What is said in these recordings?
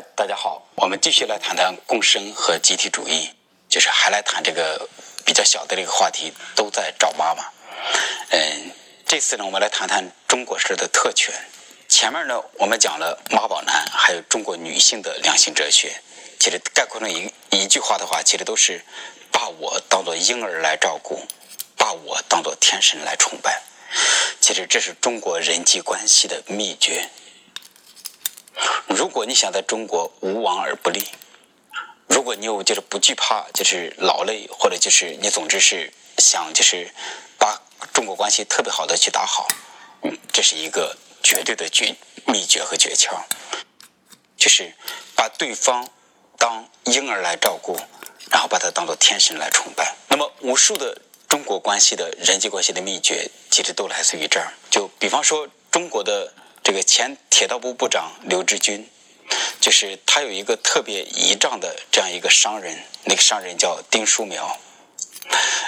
大家好，我们继续来谈谈共生和集体主义，就是还来谈这个比较小的这个话题，都在找妈妈。嗯，这次呢，我们来谈谈中国式的特权。前面呢，我们讲了妈宝男，还有中国女性的两性哲学。其实概括成一一句话的话，其实都是把我当做婴儿来照顾，把我当做天神来崇拜。其实这是中国人际关系的秘诀。如果你想在中国无往而不利，如果你有就是不惧怕就是劳累，或者就是你总之是想就是把中国关系特别好的去打好，嗯，这是一个绝对的诀秘诀和诀窍，就是把对方当婴儿来照顾，然后把他当做天神来崇拜。那么无数的中国关系的人际关系的秘诀，其实都来自于这儿。就比方说中国的。这个前铁道部部长刘志军，就是他有一个特别倚仗的这样一个商人，那个商人叫丁书苗。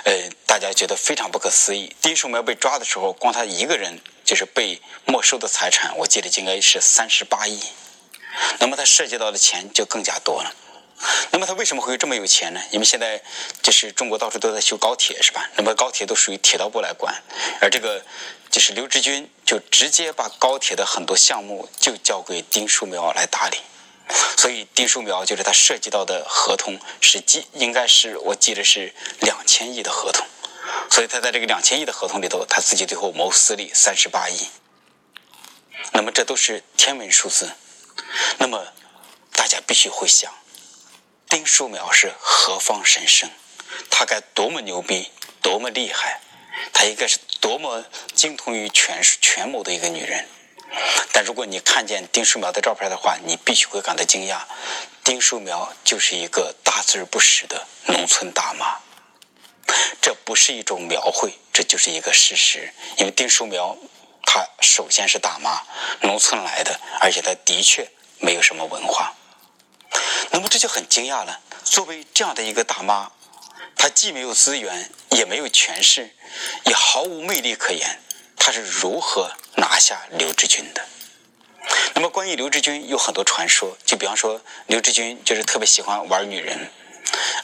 呃，大家觉得非常不可思议。丁书苗被抓的时候，光他一个人就是被没收的财产，我记得应该是三十八亿。那么他涉及到的钱就更加多了。那么他为什么会有这么有钱呢？因为现在就是中国到处都在修高铁，是吧？那么高铁都属于铁道部来管，而这个。就是刘志军就直接把高铁的很多项目就交给丁书苗来打理，所以丁书苗就是他涉及到的合同是记应该是我记得是两千亿的合同，所以他在这个两千亿的合同里头，他自己最后谋私利三十八亿，那么这都是天文数字，那么大家必须会想，丁书苗是何方神圣？他该多么牛逼，多么厉害？她应该是多么精通于权权谋的一个女人，但如果你看见丁书苗的照片的话，你必须会感到惊讶。丁书苗就是一个大字不识的农村大妈，这不是一种描绘，这就是一个事实。因为丁书苗她首先是大妈，农村来的，而且她的确没有什么文化。那么这就很惊讶了。作为这样的一个大妈。她既没有资源，也没有权势，也毫无魅力可言。她是如何拿下刘志军的？那么关于刘志军有很多传说，就比方说刘志军就是特别喜欢玩女人。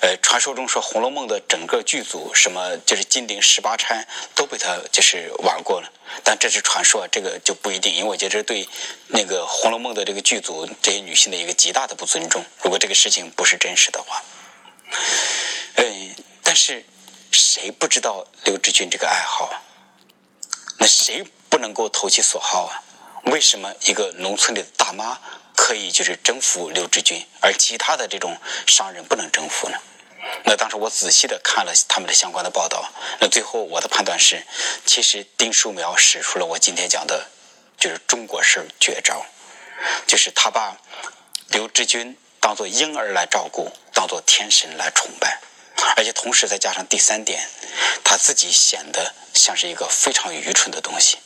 呃，传说中说《红楼梦》的整个剧组，什么就是金陵十八钗都被他就是玩过了。但这是传说，这个就不一定，因为我觉得对那个《红楼梦》的这个剧组这些女性的一个极大的不尊重。如果这个事情不是真实的话。嗯，但是谁不知道刘志军这个爱好？那谁不能够投其所好啊？为什么一个农村里的大妈可以就是征服刘志军，而其他的这种商人不能征服呢？那当时我仔细的看了他们的相关的报道，那最后我的判断是，其实丁书苗使出了我今天讲的，就是中国式绝招，就是他把刘志军当做婴儿来照顾，当做天神来崇拜。而且同时再加上第三点，他自己显得像是一个非常愚蠢的东西。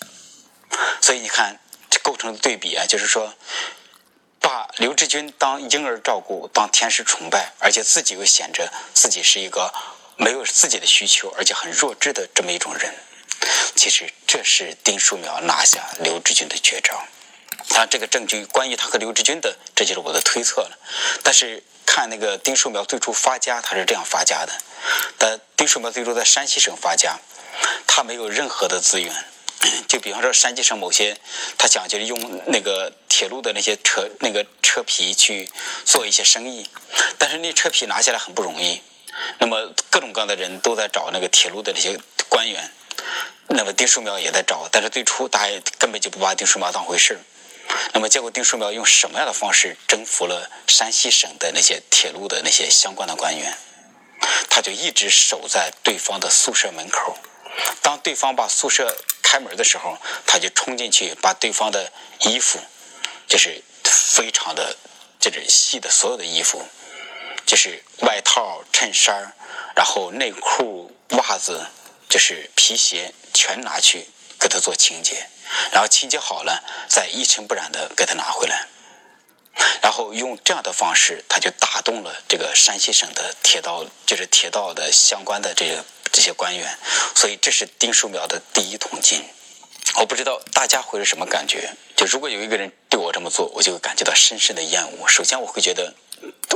所以你看，这构成的对比啊，就是说，把刘志军当婴儿照顾，当天使崇拜，而且自己又显着自己是一个没有自己的需求，而且很弱智的这么一种人。其实这是丁书苗拿下刘志军的绝招。他这个证据关于他和刘志军的，这就是我的推测了。但是。看那个丁树苗最初发家，他是这样发家的。但丁树苗最初在山西省发家，他没有任何的资源。就比方说山西省某些，他讲就是用那个铁路的那些车那个车皮去做一些生意，但是那车皮拿下来很不容易。那么各种各样的人都在找那个铁路的那些官员，那么丁树苗也在找，但是最初大家根本就不把丁树苗当回事那么，结果丁书苗用什么样的方式征服了山西省的那些铁路的那些相关的官员？他就一直守在对方的宿舍门口。当对方把宿舍开门的时候，他就冲进去，把对方的衣服，就是非常的，就是细的所有的衣服，就是外套、衬衫，然后内裤、袜子，就是皮鞋，全拿去给他做清洁。然后清洁好了，再一尘不染的给他拿回来，然后用这样的方式，他就打动了这个山西省的铁道，就是铁道的相关的这个这些官员。所以这是丁书苗的第一桶金。我不知道大家会是什么感觉。就如果有一个人对我这么做，我就会感觉到深深的厌恶。首先，我会觉得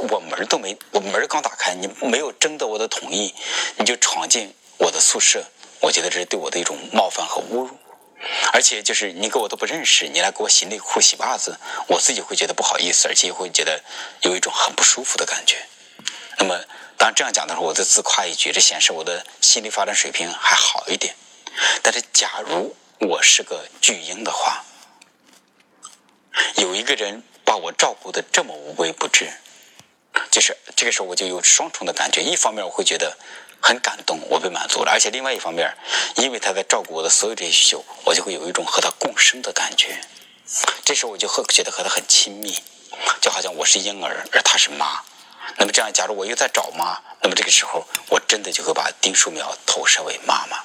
我门都没，我门刚打开，你没有征得我的同意，你就闯进我的宿舍，我觉得这是对我的一种冒犯和侮辱。而且，就是你跟我都不认识，你来给我洗内裤、洗袜子，我自己会觉得不好意思，而且会觉得有一种很不舒服的感觉。那么，当这样讲的时候，我就自夸一句，这显示我的心理发展水平还好一点。但是，假如我是个巨婴的话，有一个人把我照顾的这么无微不至，就是这个时候我就有双重的感觉。一方面我会觉得很感动，我被满足了；而且另外一方面，因为他在照顾我的所有这些需求，我就会有一种和他共生的感觉。这时候我就和觉得和他很亲密，就好像我是婴儿，而他是妈。那么这样，假如我又在找妈，那么这个时候我真的就会把丁树苗投射为妈妈。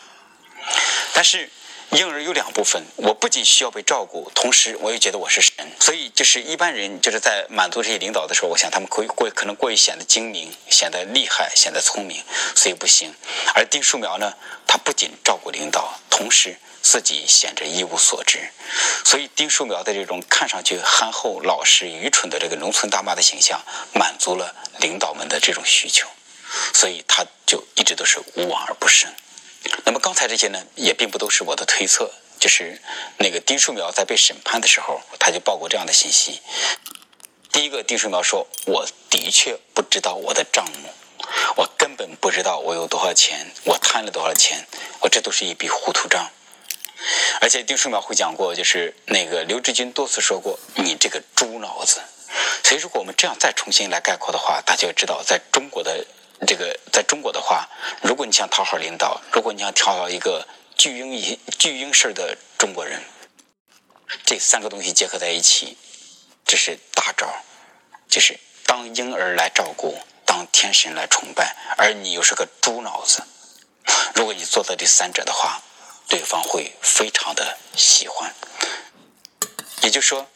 但是。婴儿有两部分，我不仅需要被照顾，同时我又觉得我是神，所以就是一般人就是在满足这些领导的时候，我想他们会过可能过于显得精明，显得厉害，显得聪明，所以不行。而丁树苗呢，他不仅照顾领导，同时自己显着一无所知，所以丁树苗的这种看上去憨厚、老实、愚蠢的这个农村大妈的形象，满足了领导们的这种需求，所以他就一直都是无往而不胜。那么刚才这些呢，也并不都是我的推测，就是那个丁树苗在被审判的时候，他就报过这样的信息。第一个，丁树苗说：“我的确不知道我的账目，我根本不知道我有多少钱，我贪了多少钱，我这都是一笔糊涂账。”而且丁树苗会讲过，就是那个刘志军多次说过：“你这个猪脑子。”所以，如果我们这样再重新来概括的话，大家就知道，在中国的。这个在中国的话，如果你想讨好领导，如果你想讨好一个巨婴一巨婴式的中国人，这三个东西结合在一起，这是大招，就是当婴儿来照顾，当天神来崇拜，而你又是个猪脑子。如果你做到这三者的话，对方会非常的喜欢。也就是说。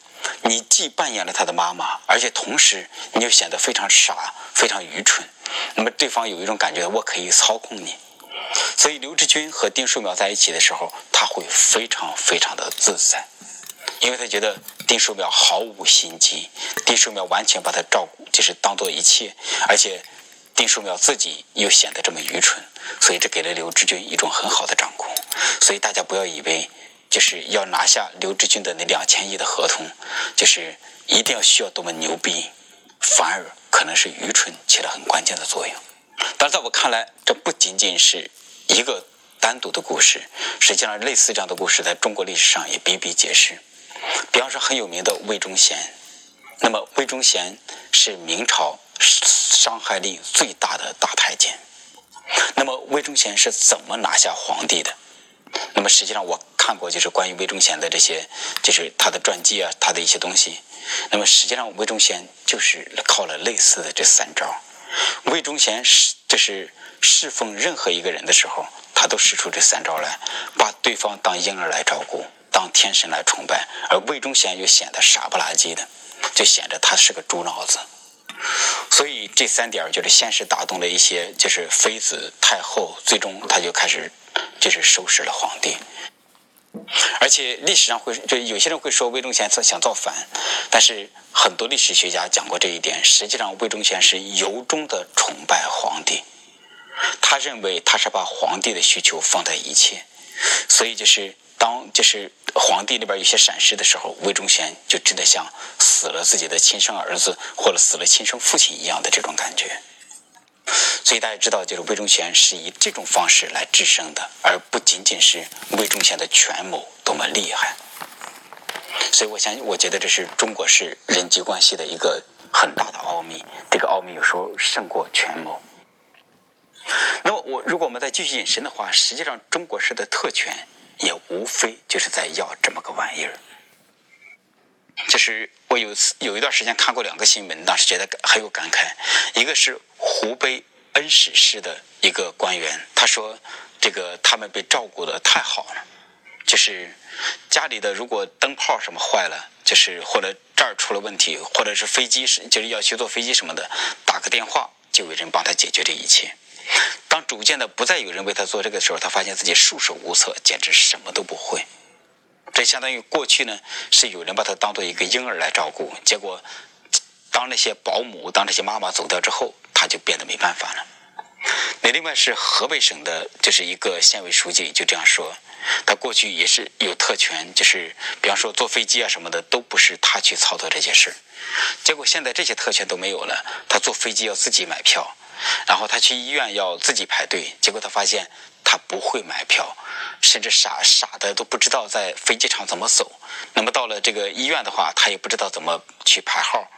你既扮演了他的妈妈，而且同时你又显得非常傻、非常愚蠢，那么对方有一种感觉，我可以操控你。所以刘志军和丁树苗在一起的时候，他会非常非常的自在，因为他觉得丁树苗毫无心机，丁树苗完全把他照顾，就是当做一切，而且丁树苗自己又显得这么愚蠢，所以这给了刘志军一种很好的掌控。所以大家不要以为。就是要拿下刘志军的那两千亿的合同，就是一定要需要多么牛逼，反而可能是愚蠢起了很关键的作用。但是在我看来，这不仅仅是一个单独的故事，实际上类似这样的故事在中国历史上也比比皆是。比方说很有名的魏忠贤，那么魏忠贤是明朝伤害力最大的大太监。那么魏忠贤是怎么拿下皇帝的？那么实际上我。看过就是关于魏忠贤的这些，就是他的传记啊，他的一些东西。那么实际上，魏忠贤就是靠了类似的这三招。魏忠贤是就是侍奉任何一个人的时候，他都使出这三招来，把对方当婴儿来照顾，当天神来崇拜。而魏忠贤又显得傻不拉几的，就显得他是个猪脑子。所以这三点就是先是打动了一些就是妃子太后，最终他就开始就是收拾了皇帝。而且历史上会就有些人会说魏忠贤想造反，但是很多历史学家讲过这一点。实际上，魏忠贤是由衷的崇拜皇帝，他认为他是把皇帝的需求放在一切，所以就是当就是皇帝那边有些闪失的时候，魏忠贤就真的像死了自己的亲生儿子或者死了亲生父亲一样的这种感觉。所以大家知道，就是魏忠贤是以这种方式来制胜的，而不仅仅是魏忠贤的权谋多么厉害。所以，我相信，我觉得这是中国式人际关系的一个很大的奥秘。这个奥秘有时候胜过权谋。那么，我如果我们再继续引申的话，实际上中国式的特权也无非就是在要这么个玩意儿。就是我有次有一段时间看过两个新闻，当时觉得很有感慨。一个是湖北恩施市的一个官员，他说：“这个他们被照顾的太好了，就是家里的如果灯泡什么坏了，就是或者这儿出了问题，或者是飞机是就是要去坐飞机什么的，打个电话就有人帮他解决这一切。当逐渐的不再有人为他做这个时候，他发现自己束手无策，简直什么都不会。这相当于过去呢是有人把他当做一个婴儿来照顾，结果当那些保姆、当这些妈妈走掉之后，他就变得没办法了。那另外是河北省的，就是一个县委书记就这样说，他过去也是有特权，就是比方说坐飞机啊什么的都不是他去操作这些事结果现在这些特权都没有了，他坐飞机要自己买票，然后他去医院要自己排队，结果他发现他不会买票，甚至傻傻的都不知道在飞机场怎么走。那么到了这个医院的话，他也不知道怎么去排号，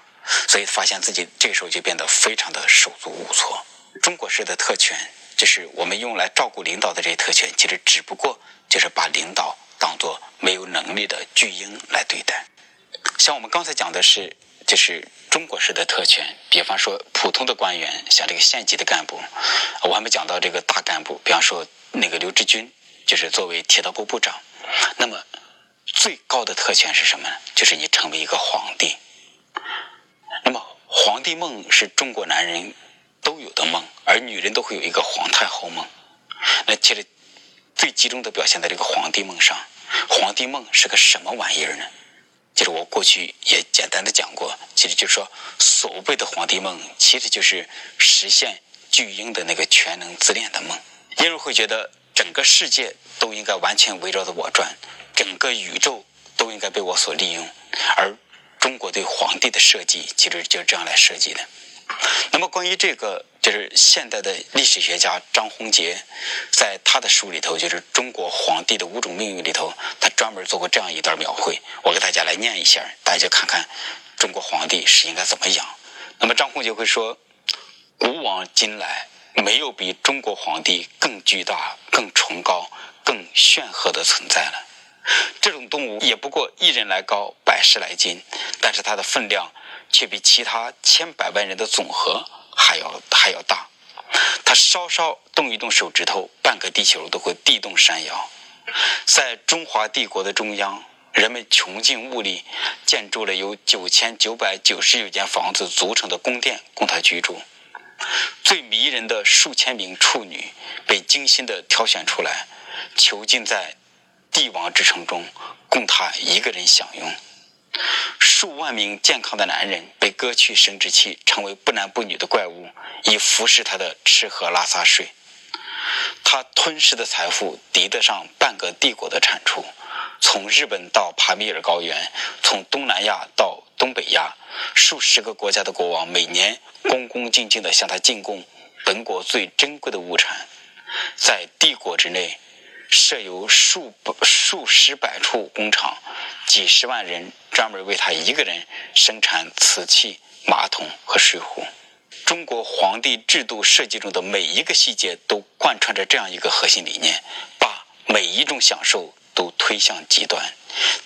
所以发现自己这个时候就变得非常的手足无措。中国式的特权，就是我们用来照顾领导的这些特权，其实只不过就是把领导当做没有能力的巨婴来对待。像我们刚才讲的是，就是中国式的特权，比方说普通的官员，像这个县级的干部，我还没讲到这个大干部，比方说那个刘志军，就是作为铁道部部长，那么最高的特权是什么呢？就是你成为一个皇帝。那么皇帝梦是中国男人。都有的梦，而女人都会有一个皇太后梦。那其实最集中的表现在这个皇帝梦上。皇帝梦是个什么玩意儿呢？就是我过去也简单的讲过，其实就是说，所谓的皇帝梦，其实就是实现巨婴的那个全能自恋的梦。因为会觉得整个世界都应该完全围绕着我转，整个宇宙都应该被我所利用。而中国对皇帝的设计，其实就是这样来设计的。那么，关于这个，就是现代的历史学家张宏杰，在他的书里头，就是《中国皇帝的五种命运》里头，专门做过这样一段描绘，我给大家来念一下，大家看看中国皇帝是应该怎么养。那么，张宏杰会说：“古往今来，没有比中国皇帝更巨大、更崇高、更炫赫的存在了。这种动物也不过一人来高，百十来斤，但是它的分量。”却比其他千百万人的总和还要还要大。他稍稍动一动手指头，半个地球都会地动山摇。在中华帝国的中央，人们穷尽物力建筑了由九千九百九十九间房子组成的宫殿，供他居住。最迷人的数千名处女被精心的挑选出来，囚禁在帝王之城中，供他一个人享用。数万名健康的男人被割去生殖器，成为不男不女的怪物，以服侍他的吃喝拉撒睡。他吞噬的财富抵得上个帝国的产出。从日本到帕米尔高原，从东南亚到东北亚，数十个国家的国王每年恭恭敬敬地向他进贡本国最珍贵的物产。在帝国之内。设有数百数十百处工厂，几十万人专门为他一个人生产瓷器、马桶和水壶。中国皇帝制度设计中的每一个细节都贯穿着这样一个核心理念：每一种享受都推向极端，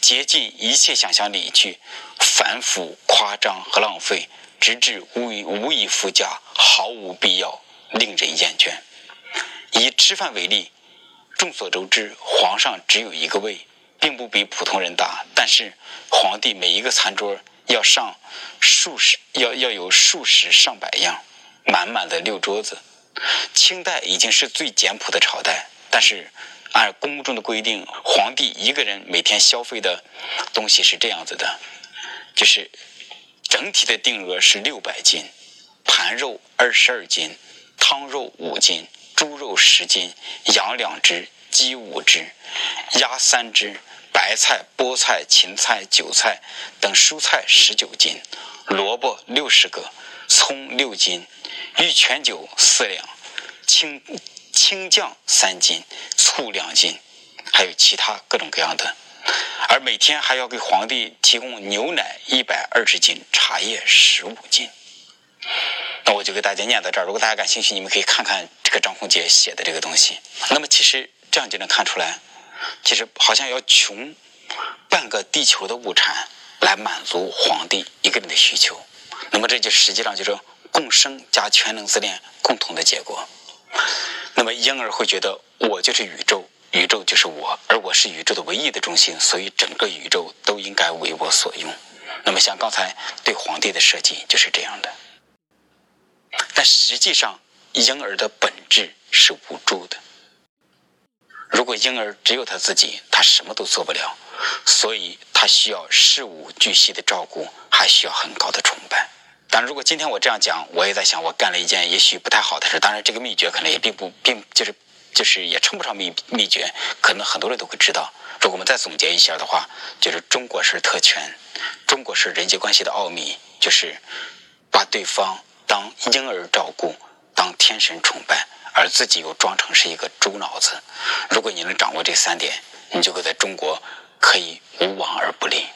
竭尽一切想象力去反腐、夸张和浪费，直至无以无以复加，毫无必要，令人厌倦。以吃饭为例。众所周知，皇上只有一个胃，并不比普通人大。但是，皇帝每一个餐桌要上数十，要要有数十上百样，满满的六桌子。清代已经是最简朴的朝代，但是按宫中的规定，皇帝一个人每天消费的东西是这样子的：就是整体的定额是六百斤，盘肉二十二斤，汤肉五斤。猪肉十斤，羊两只，鸡五只，鸭三只，白菜、菠菜、芹菜、韭菜等蔬菜十九斤，萝卜六十个，葱六斤，玉泉酒四两，青青酱三斤，醋两斤，还有其他各种各样的。而每天还要给皇帝提供牛奶一百二十斤，茶叶十五斤。那我就给大家念到这儿。如果大家感兴趣，你们可以看看这个张宏杰写的这个东西。那么其实这样就能看出来，其实好像要穷半个地球的物产来满足皇帝一个人的需求。那么这就实际上就是共生加全能自恋共同的结果。那么婴儿会觉得我就是宇宙，宇宙就是我，而我是宇宙的唯一的中心，所以整个宇宙都应该为我所用。那么像刚才对皇帝的设计就是这样的。但实际上，婴儿的本质是无助的。如果婴儿只有他自己，他什么都做不了。所以他需要事无巨细的照顾，还需要很高的崇拜。当然，如果今天我这样讲，我也在想，我干了一件也许不太好的事。当然，这个秘诀可能也并不并就是就是也称不上秘秘诀，可能很多人都会知道。如果我们再总结一下的话，就是中国式特权，中国式人际关系的奥秘，就是把对方当婴儿照顾，当天神崇拜，而自己又装成是一个猪脑子。如果你能掌握这三点，你就会在中国可以无往而不利。